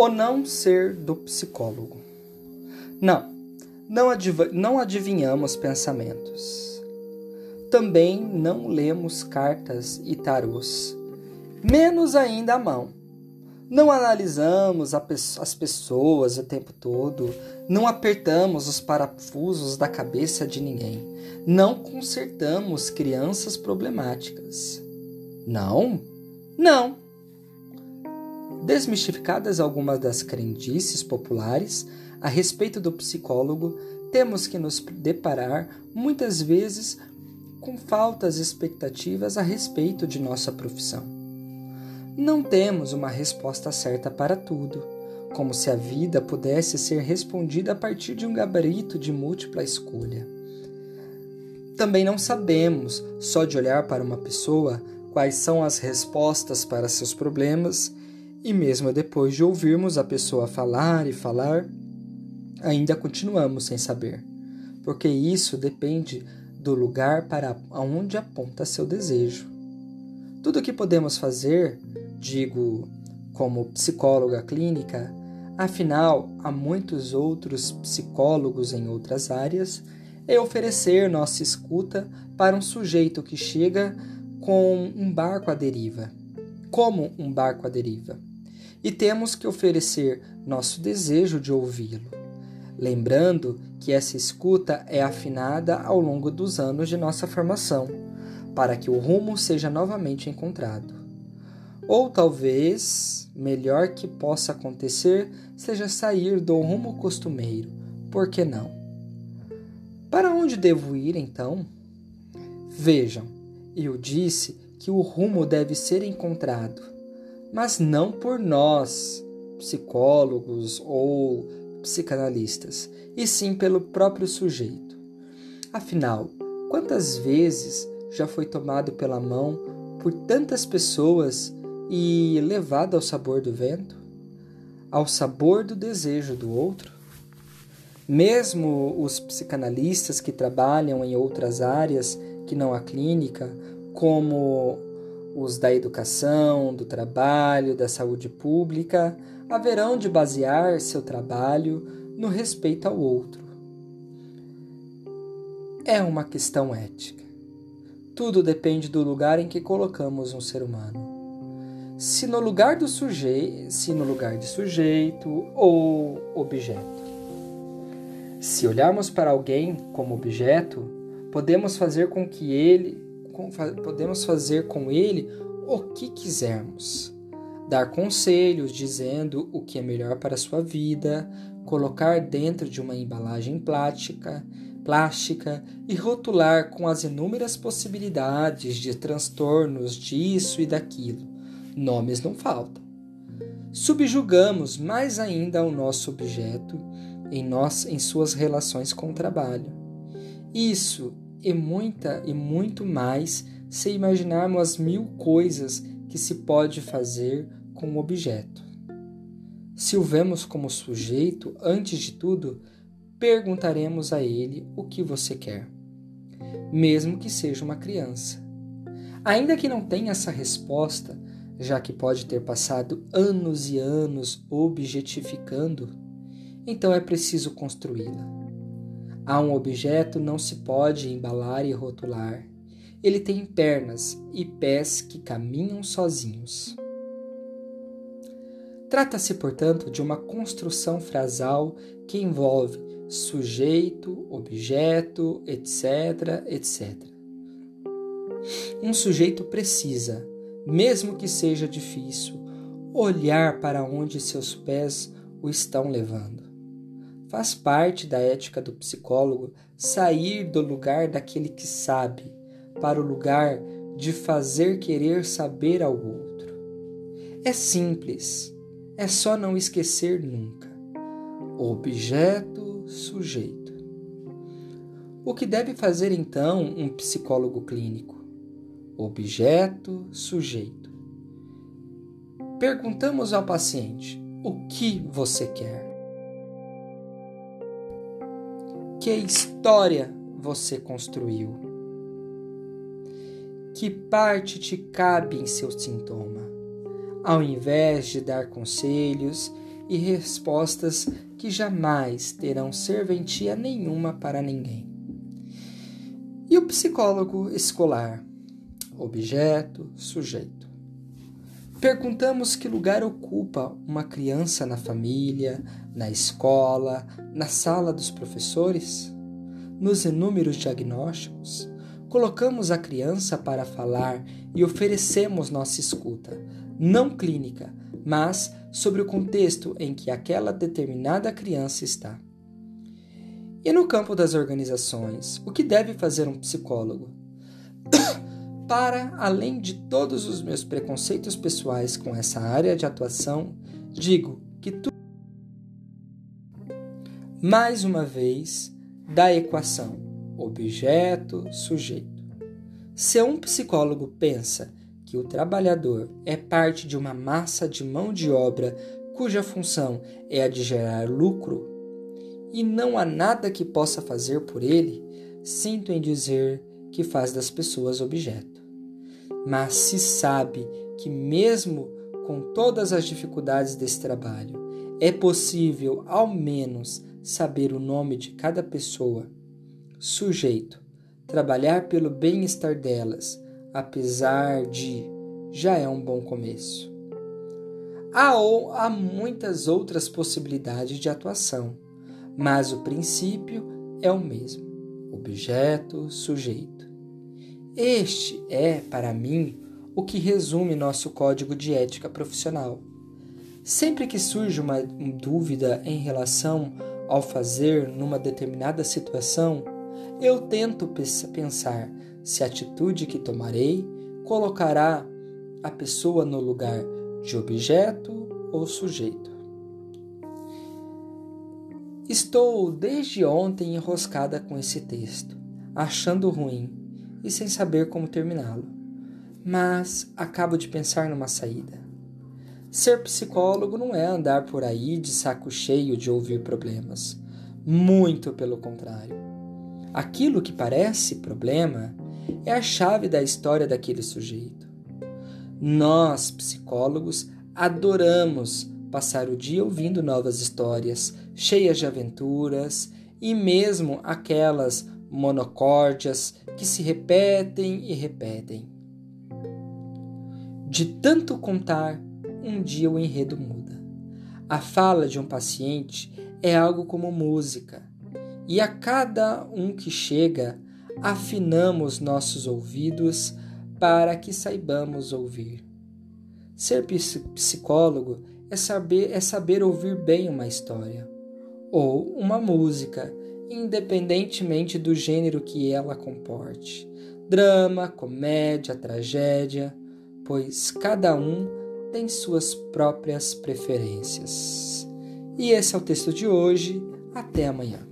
O não ser do psicólogo. Não, não, adiv não adivinhamos pensamentos. Também não lemos cartas e tarôs, menos ainda a mão. Não analisamos as pessoas o tempo todo, não apertamos os parafusos da cabeça de ninguém, não consertamos crianças problemáticas. Não, não. Desmistificadas algumas das crendices populares a respeito do psicólogo, temos que nos deparar muitas vezes com faltas expectativas a respeito de nossa profissão. Não temos uma resposta certa para tudo, como se a vida pudesse ser respondida a partir de um gabarito de múltipla escolha. Também não sabemos, só de olhar para uma pessoa, quais são as respostas para seus problemas, e mesmo depois de ouvirmos a pessoa falar e falar, ainda continuamos sem saber, porque isso depende do lugar para onde aponta seu desejo. Tudo o que podemos fazer digo como psicóloga clínica, afinal, há muitos outros psicólogos em outras áreas, é oferecer nossa escuta para um sujeito que chega com um barco à deriva. Como um barco à deriva. E temos que oferecer nosso desejo de ouvi-lo. Lembrando que essa escuta é afinada ao longo dos anos de nossa formação, para que o rumo seja novamente encontrado. Ou talvez, melhor que possa acontecer, seja sair do rumo costumeiro. Por que não? Para onde devo ir então? Vejam, eu disse que o rumo deve ser encontrado, mas não por nós, psicólogos ou psicanalistas, e sim pelo próprio sujeito. Afinal, quantas vezes já foi tomado pela mão por tantas pessoas e levado ao sabor do vento, ao sabor do desejo do outro? Mesmo os psicanalistas que trabalham em outras áreas que não a clínica, como os da educação, do trabalho, da saúde pública, haverão de basear seu trabalho no respeito ao outro. É uma questão ética. Tudo depende do lugar em que colocamos um ser humano se no lugar do sujeito, se no lugar de sujeito ou objeto. Se olharmos para alguém como objeto, podemos fazer com que ele podemos fazer com ele o que quisermos. Dar conselhos dizendo o que é melhor para a sua vida, colocar dentro de uma embalagem plástica, plástica e rotular com as inúmeras possibilidades de transtornos disso e daquilo nomes não faltam. Subjugamos mais ainda o nosso objeto em, nós, em suas relações com o trabalho. Isso e muita e muito mais se imaginarmos as mil coisas que se pode fazer com o objeto. Se o vemos como sujeito, antes de tudo, perguntaremos a ele o que você quer, mesmo que seja uma criança. Ainda que não tenha essa resposta, já que pode ter passado anos e anos objetificando, então é preciso construí-la. A um objeto não se pode embalar e rotular. Ele tem pernas e pés que caminham sozinhos. Trata-se, portanto, de uma construção frasal que envolve sujeito, objeto, etc., etc. Um sujeito precisa, mesmo que seja difícil, olhar para onde seus pés o estão levando. Faz parte da ética do psicólogo sair do lugar daquele que sabe para o lugar de fazer querer saber ao outro. É simples, é só não esquecer nunca. Objeto, sujeito. O que deve fazer então um psicólogo clínico? objeto, sujeito. Perguntamos ao paciente: o que você quer? Que história você construiu? Que parte te cabe em seu sintoma? Ao invés de dar conselhos, e respostas que jamais terão serventia nenhuma para ninguém. E o psicólogo escolar? Objeto, sujeito. Perguntamos que lugar ocupa uma criança na família, na escola, na sala dos professores? Nos inúmeros diagnósticos, colocamos a criança para falar e oferecemos nossa escuta, não clínica, mas sobre o contexto em que aquela determinada criança está. E no campo das organizações, o que deve fazer um psicólogo? Para, além de todos os meus preconceitos pessoais com essa área de atuação, digo que tu. Mais uma vez, da equação objeto-sujeito. Se um psicólogo pensa que o trabalhador é parte de uma massa de mão de obra cuja função é a de gerar lucro, e não há nada que possa fazer por ele, sinto em dizer que faz das pessoas objeto. Mas se sabe que, mesmo com todas as dificuldades desse trabalho, é possível, ao menos, saber o nome de cada pessoa, sujeito, trabalhar pelo bem-estar delas, apesar de já é um bom começo. Há, ou, há muitas outras possibilidades de atuação mas o princípio é o mesmo: objeto, sujeito. Este é, para mim, o que resume nosso código de ética profissional. Sempre que surge uma dúvida em relação ao fazer numa determinada situação, eu tento pensar se a atitude que tomarei colocará a pessoa no lugar de objeto ou sujeito. Estou desde ontem enroscada com esse texto, achando ruim e sem saber como terminá-lo. Mas acabo de pensar numa saída. Ser psicólogo não é andar por aí de saco cheio de ouvir problemas. Muito pelo contrário. Aquilo que parece problema é a chave da história daquele sujeito. Nós, psicólogos, adoramos passar o dia ouvindo novas histórias, cheias de aventuras, e mesmo aquelas monocórdias que se repetem e repetem. De tanto contar, um dia o enredo muda. A fala de um paciente é algo como música, e a cada um que chega, afinamos nossos ouvidos para que saibamos ouvir. Ser psicólogo é saber, é saber ouvir bem uma história ou uma música, independentemente do gênero que ela comporte drama, comédia, tragédia, pois cada um tem suas próprias preferências. E esse é o texto de hoje. Até amanhã.